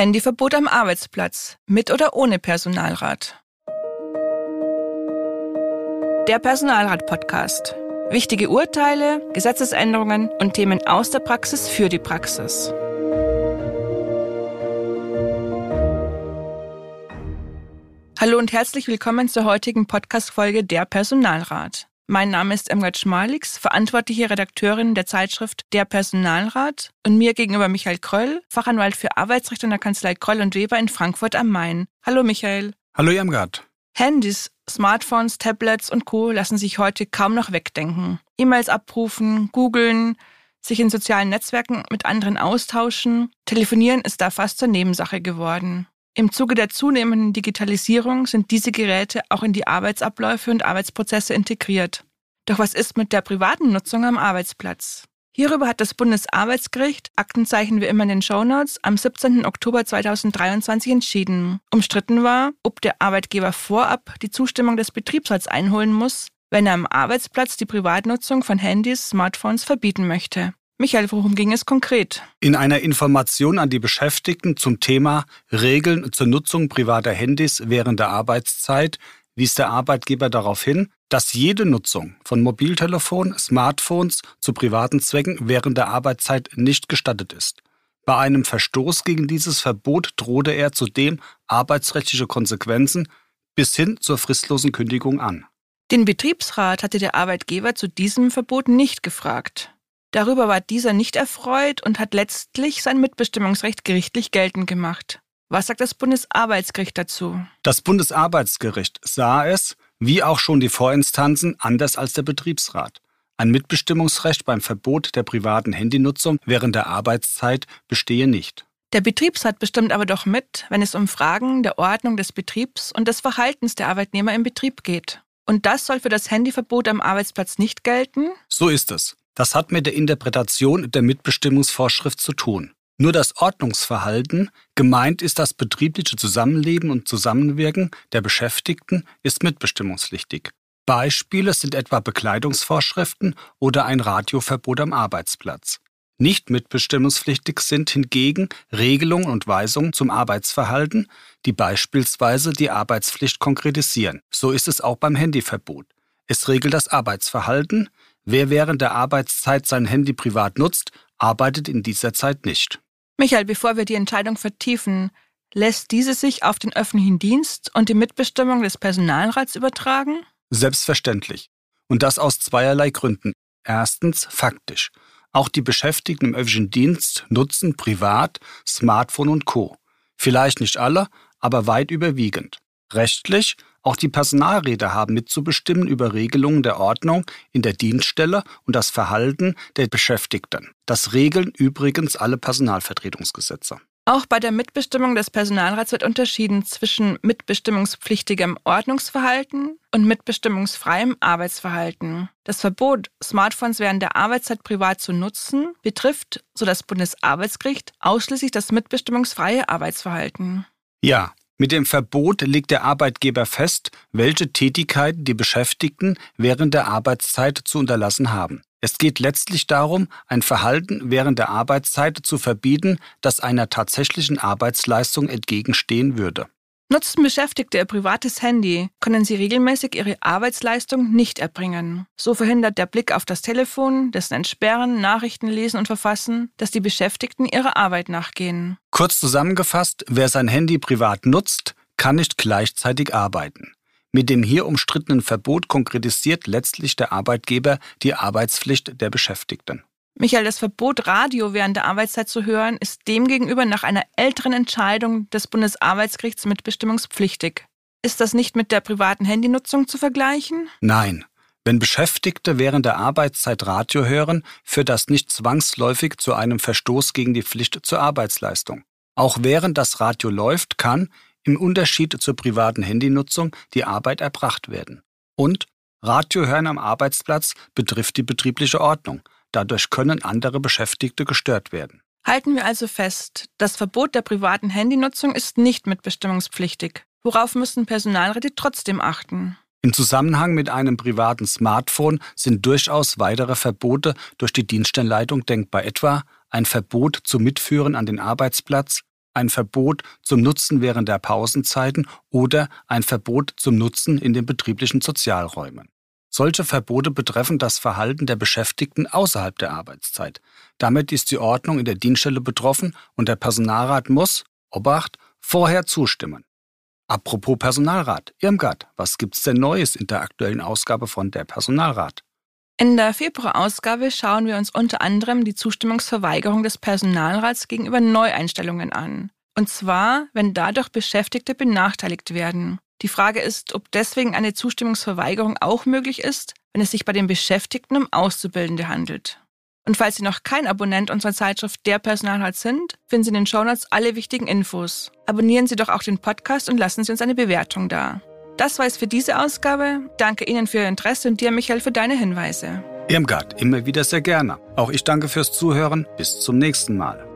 Handyverbot am Arbeitsplatz, mit oder ohne Personalrat. Der Personalrat-Podcast. Wichtige Urteile, Gesetzesänderungen und Themen aus der Praxis für die Praxis. Hallo und herzlich willkommen zur heutigen Podcast-Folge Der Personalrat. Mein Name ist Emgard Schmalix, verantwortliche Redakteurin der Zeitschrift Der Personalrat und mir gegenüber Michael Kröll, Fachanwalt für Arbeitsrecht in der Kanzlei Kröll und Weber in Frankfurt am Main. Hallo Michael. Hallo Irmgard. Handys, Smartphones, Tablets und Co. lassen sich heute kaum noch wegdenken. E-Mails abrufen, googeln, sich in sozialen Netzwerken mit anderen austauschen. Telefonieren ist da fast zur Nebensache geworden. Im Zuge der zunehmenden Digitalisierung sind diese Geräte auch in die Arbeitsabläufe und Arbeitsprozesse integriert. Doch was ist mit der privaten Nutzung am Arbeitsplatz? Hierüber hat das Bundesarbeitsgericht, Aktenzeichen wie immer in den Shownotes, am 17. Oktober 2023 entschieden. Umstritten war, ob der Arbeitgeber vorab die Zustimmung des Betriebsrats einholen muss, wenn er am Arbeitsplatz die Privatnutzung von Handys, Smartphones verbieten möchte. Michael, worum ging es konkret? In einer Information an die Beschäftigten zum Thema Regeln zur Nutzung privater Handys während der Arbeitszeit wies der Arbeitgeber darauf hin, dass jede Nutzung von Mobiltelefon, Smartphones zu privaten Zwecken während der Arbeitszeit nicht gestattet ist. Bei einem Verstoß gegen dieses Verbot drohte er zudem arbeitsrechtliche Konsequenzen bis hin zur fristlosen Kündigung an. Den Betriebsrat hatte der Arbeitgeber zu diesem Verbot nicht gefragt. Darüber war dieser nicht erfreut und hat letztlich sein Mitbestimmungsrecht gerichtlich geltend gemacht. Was sagt das Bundesarbeitsgericht dazu? Das Bundesarbeitsgericht sah es, wie auch schon die Vorinstanzen, anders als der Betriebsrat. Ein Mitbestimmungsrecht beim Verbot der privaten Handynutzung während der Arbeitszeit bestehe nicht. Der Betriebsrat bestimmt aber doch mit, wenn es um Fragen der Ordnung des Betriebs und des Verhaltens der Arbeitnehmer im Betrieb geht. Und das soll für das Handyverbot am Arbeitsplatz nicht gelten? So ist es. Das hat mit der Interpretation der Mitbestimmungsvorschrift zu tun. Nur das Ordnungsverhalten, gemeint ist das betriebliche Zusammenleben und Zusammenwirken der Beschäftigten, ist mitbestimmungspflichtig. Beispiele sind etwa Bekleidungsvorschriften oder ein Radioverbot am Arbeitsplatz. Nicht mitbestimmungspflichtig sind hingegen Regelungen und Weisungen zum Arbeitsverhalten, die beispielsweise die Arbeitspflicht konkretisieren. So ist es auch beim Handyverbot. Es regelt das Arbeitsverhalten, Wer während der Arbeitszeit sein Handy privat nutzt, arbeitet in dieser Zeit nicht. Michael, bevor wir die Entscheidung vertiefen, lässt diese sich auf den öffentlichen Dienst und die Mitbestimmung des Personalrats übertragen? Selbstverständlich. Und das aus zweierlei Gründen. Erstens faktisch. Auch die Beschäftigten im öffentlichen Dienst nutzen privat Smartphone und Co. Vielleicht nicht alle, aber weit überwiegend. Rechtlich auch die Personalräte haben mitzubestimmen über Regelungen der Ordnung in der Dienststelle und das Verhalten der Beschäftigten. Das regeln übrigens alle Personalvertretungsgesetze. Auch bei der Mitbestimmung des Personalrats wird unterschieden zwischen mitbestimmungspflichtigem Ordnungsverhalten und mitbestimmungsfreiem Arbeitsverhalten. Das Verbot, Smartphones während der Arbeitszeit privat zu nutzen, betrifft, so das Bundesarbeitsgericht, ausschließlich das mitbestimmungsfreie Arbeitsverhalten. Ja, mit dem Verbot legt der Arbeitgeber fest, welche Tätigkeiten die Beschäftigten während der Arbeitszeit zu unterlassen haben. Es geht letztlich darum, ein Verhalten während der Arbeitszeit zu verbieten, das einer tatsächlichen Arbeitsleistung entgegenstehen würde. Nutzen Beschäftigte ihr privates Handy, können sie regelmäßig ihre Arbeitsleistung nicht erbringen. So verhindert der Blick auf das Telefon, dessen Entsperren, Nachrichten lesen und verfassen, dass die Beschäftigten ihrer Arbeit nachgehen. Kurz zusammengefasst, wer sein Handy privat nutzt, kann nicht gleichzeitig arbeiten. Mit dem hier umstrittenen Verbot konkretisiert letztlich der Arbeitgeber die Arbeitspflicht der Beschäftigten. Michael, das Verbot, Radio während der Arbeitszeit zu hören, ist demgegenüber nach einer älteren Entscheidung des Bundesarbeitsgerichts mitbestimmungspflichtig. Ist das nicht mit der privaten Handynutzung zu vergleichen? Nein. Wenn Beschäftigte während der Arbeitszeit Radio hören, führt das nicht zwangsläufig zu einem Verstoß gegen die Pflicht zur Arbeitsleistung. Auch während das Radio läuft, kann, im Unterschied zur privaten Handynutzung, die Arbeit erbracht werden. Und Radiohören am Arbeitsplatz betrifft die betriebliche Ordnung. Dadurch können andere Beschäftigte gestört werden. Halten wir also fest, das Verbot der privaten Handynutzung ist nicht mitbestimmungspflichtig. Worauf müssen Personalräte trotzdem achten? Im Zusammenhang mit einem privaten Smartphone sind durchaus weitere Verbote durch die Dienststellenleitung denkbar, etwa ein Verbot zum Mitführen an den Arbeitsplatz, ein Verbot zum Nutzen während der Pausenzeiten oder ein Verbot zum Nutzen in den betrieblichen Sozialräumen. Solche Verbote betreffen das Verhalten der Beschäftigten außerhalb der Arbeitszeit. Damit ist die Ordnung in der Dienststelle betroffen und der Personalrat muss, Obacht, vorher zustimmen. Apropos Personalrat, Irmgard, was gibt's denn Neues in der aktuellen Ausgabe von der Personalrat? In der Februarausgabe schauen wir uns unter anderem die Zustimmungsverweigerung des Personalrats gegenüber Neueinstellungen an. Und zwar, wenn dadurch Beschäftigte benachteiligt werden. Die Frage ist, ob deswegen eine Zustimmungsverweigerung auch möglich ist, wenn es sich bei den Beschäftigten um Auszubildende handelt. Und falls Sie noch kein Abonnent unserer Zeitschrift Der Personalrat sind, finden Sie in den Shownotes alle wichtigen Infos. Abonnieren Sie doch auch den Podcast und lassen Sie uns eine Bewertung da. Das war es für diese Ausgabe. Danke Ihnen für Ihr Interesse und dir, Michael, für deine Hinweise. Irmgard, immer wieder sehr gerne. Auch ich danke fürs Zuhören. Bis zum nächsten Mal.